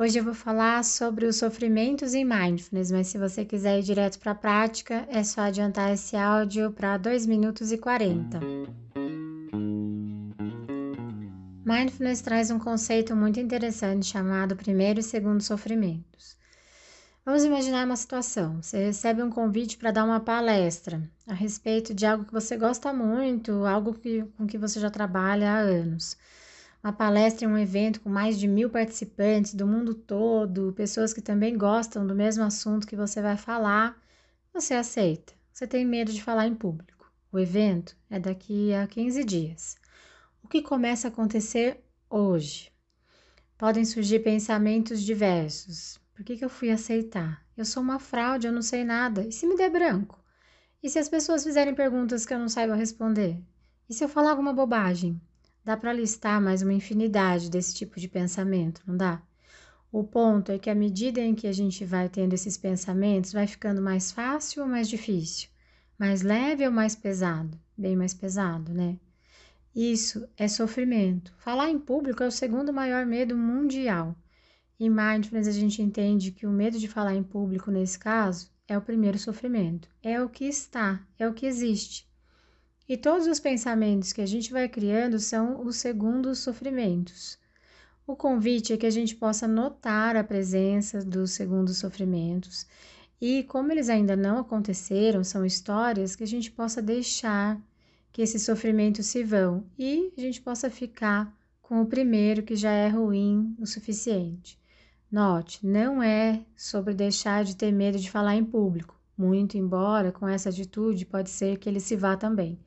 Hoje eu vou falar sobre os sofrimentos em mindfulness, mas se você quiser ir direto para a prática, é só adiantar esse áudio para 2 minutos e 40. Mindfulness traz um conceito muito interessante chamado primeiro e segundo sofrimentos. Vamos imaginar uma situação: você recebe um convite para dar uma palestra a respeito de algo que você gosta muito, algo que, com que você já trabalha há anos uma palestra em um evento com mais de mil participantes do mundo todo, pessoas que também gostam do mesmo assunto que você vai falar, você aceita. Você tem medo de falar em público. O evento é daqui a 15 dias. O que começa a acontecer hoje? Podem surgir pensamentos diversos. Por que, que eu fui aceitar? Eu sou uma fraude, eu não sei nada. E se me der branco? E se as pessoas fizerem perguntas que eu não saiba responder? E se eu falar alguma bobagem? Dá para listar mais uma infinidade desse tipo de pensamento, não dá? O ponto é que à medida em que a gente vai tendo esses pensamentos, vai ficando mais fácil ou mais difícil? Mais leve ou mais pesado? Bem mais pesado, né? Isso é sofrimento. Falar em público é o segundo maior medo mundial. Em Mindfulness, a gente entende que o medo de falar em público, nesse caso, é o primeiro sofrimento. É o que está, é o que existe. E todos os pensamentos que a gente vai criando são os segundos sofrimentos. O convite é que a gente possa notar a presença dos segundos sofrimentos e, como eles ainda não aconteceram, são histórias que a gente possa deixar que esses sofrimentos se vão e a gente possa ficar com o primeiro que já é ruim o suficiente. Note, não é sobre deixar de ter medo de falar em público, muito embora com essa atitude pode ser que ele se vá também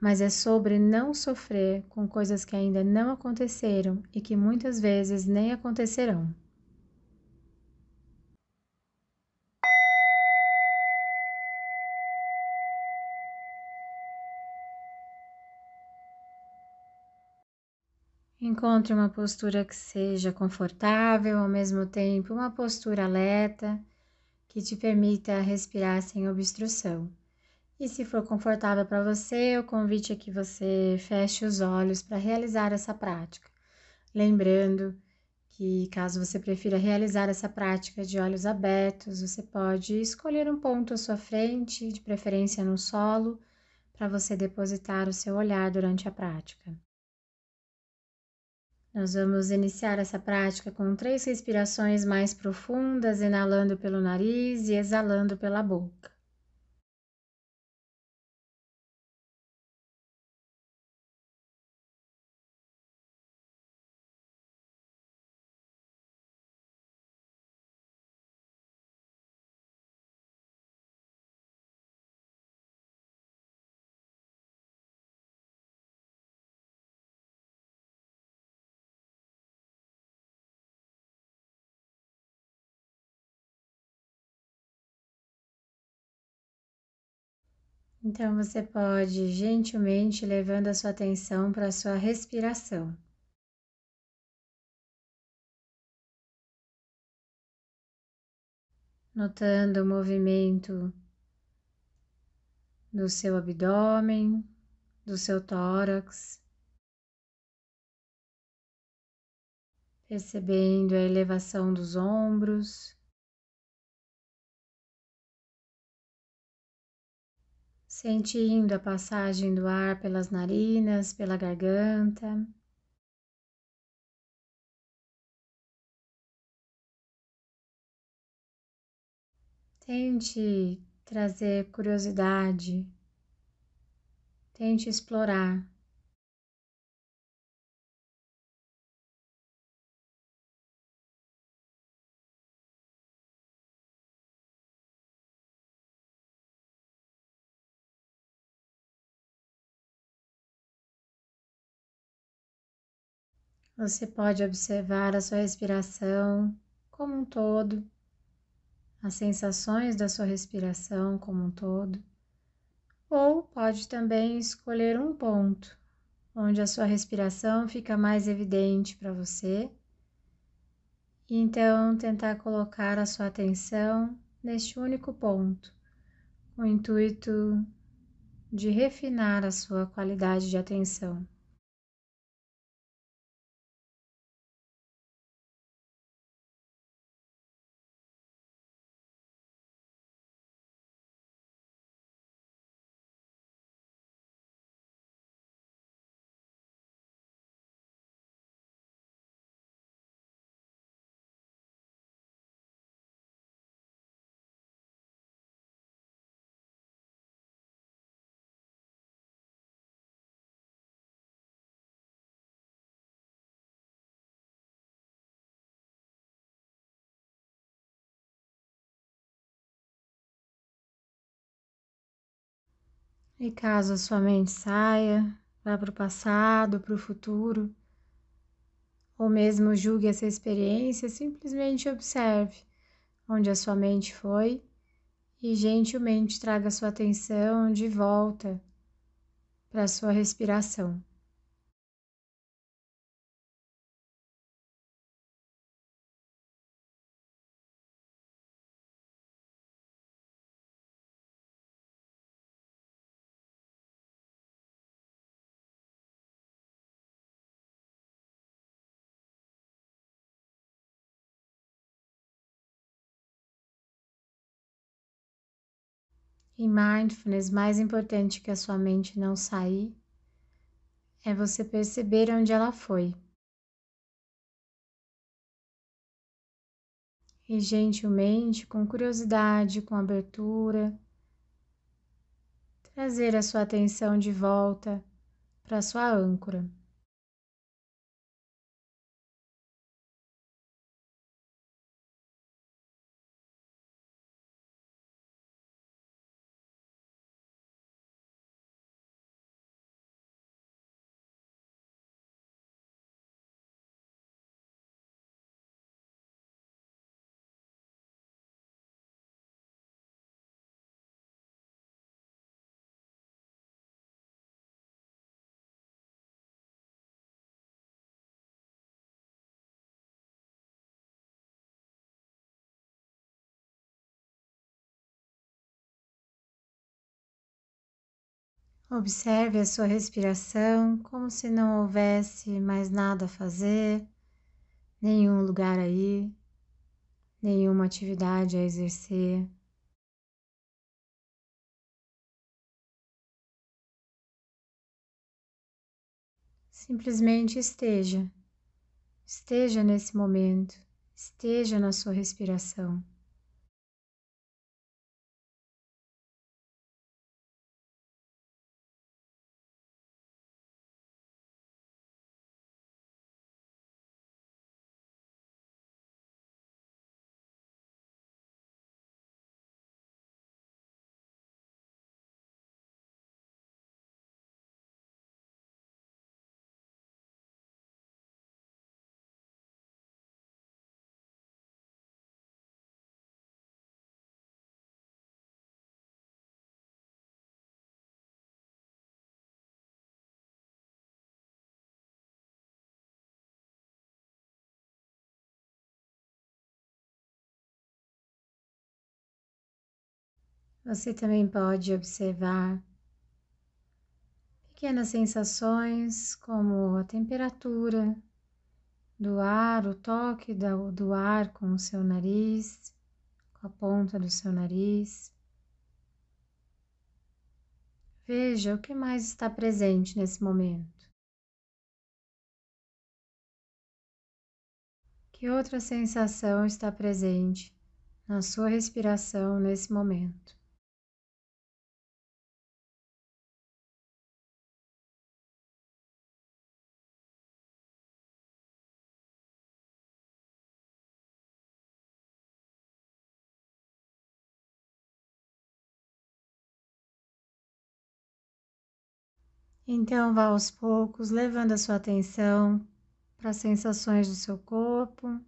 mas é sobre não sofrer com coisas que ainda não aconteceram e que muitas vezes nem acontecerão. Encontre uma postura que seja confortável, ao mesmo tempo uma postura alerta que te permita respirar sem obstrução. E se for confortável para você, o convite é que você feche os olhos para realizar essa prática. Lembrando que, caso você prefira realizar essa prática de olhos abertos, você pode escolher um ponto à sua frente, de preferência no solo, para você depositar o seu olhar durante a prática. Nós vamos iniciar essa prática com três respirações mais profundas, inalando pelo nariz e exalando pela boca. Então você pode gentilmente levando a sua atenção para a sua respiração. Notando o movimento do seu abdômen, do seu tórax, percebendo a elevação dos ombros. Sentindo a passagem do ar pelas narinas, pela garganta. Tente trazer curiosidade, tente explorar. Você pode observar a sua respiração como um todo, as sensações da sua respiração como um todo, ou pode também escolher um ponto onde a sua respiração fica mais evidente para você. E então tentar colocar a sua atenção neste único ponto, com o intuito de refinar a sua qualidade de atenção. E caso a sua mente saia, vá para o passado, para o futuro, ou mesmo julgue essa experiência, simplesmente observe onde a sua mente foi e gentilmente traga sua atenção de volta para a sua respiração. Em mindfulness, mais importante que a sua mente não sair é você perceber onde ela foi. E gentilmente, com curiosidade, com abertura, trazer a sua atenção de volta para a sua âncora. Observe a sua respiração como se não houvesse mais nada a fazer, nenhum lugar aí, nenhuma atividade a exercer. Simplesmente esteja, esteja nesse momento, esteja na sua respiração. Você também pode observar pequenas sensações como a temperatura do ar, o toque do ar com o seu nariz, com a ponta do seu nariz. Veja o que mais está presente nesse momento. Que outra sensação está presente na sua respiração nesse momento? Então, vá aos poucos, levando a sua atenção para as sensações do seu corpo.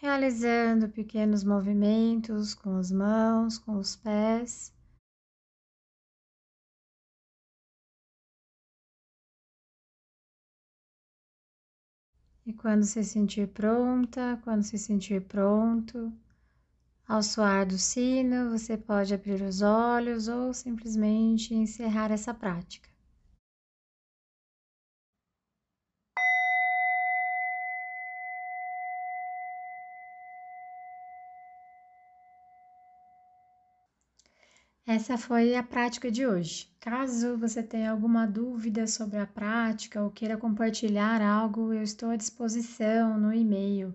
realizando pequenos movimentos com as mãos, com os pés. E quando se sentir pronta, quando se sentir pronto, ao soar do sino, você pode abrir os olhos ou simplesmente encerrar essa prática. Essa foi a prática de hoje. Caso você tenha alguma dúvida sobre a prática ou queira compartilhar algo, eu estou à disposição no e-mail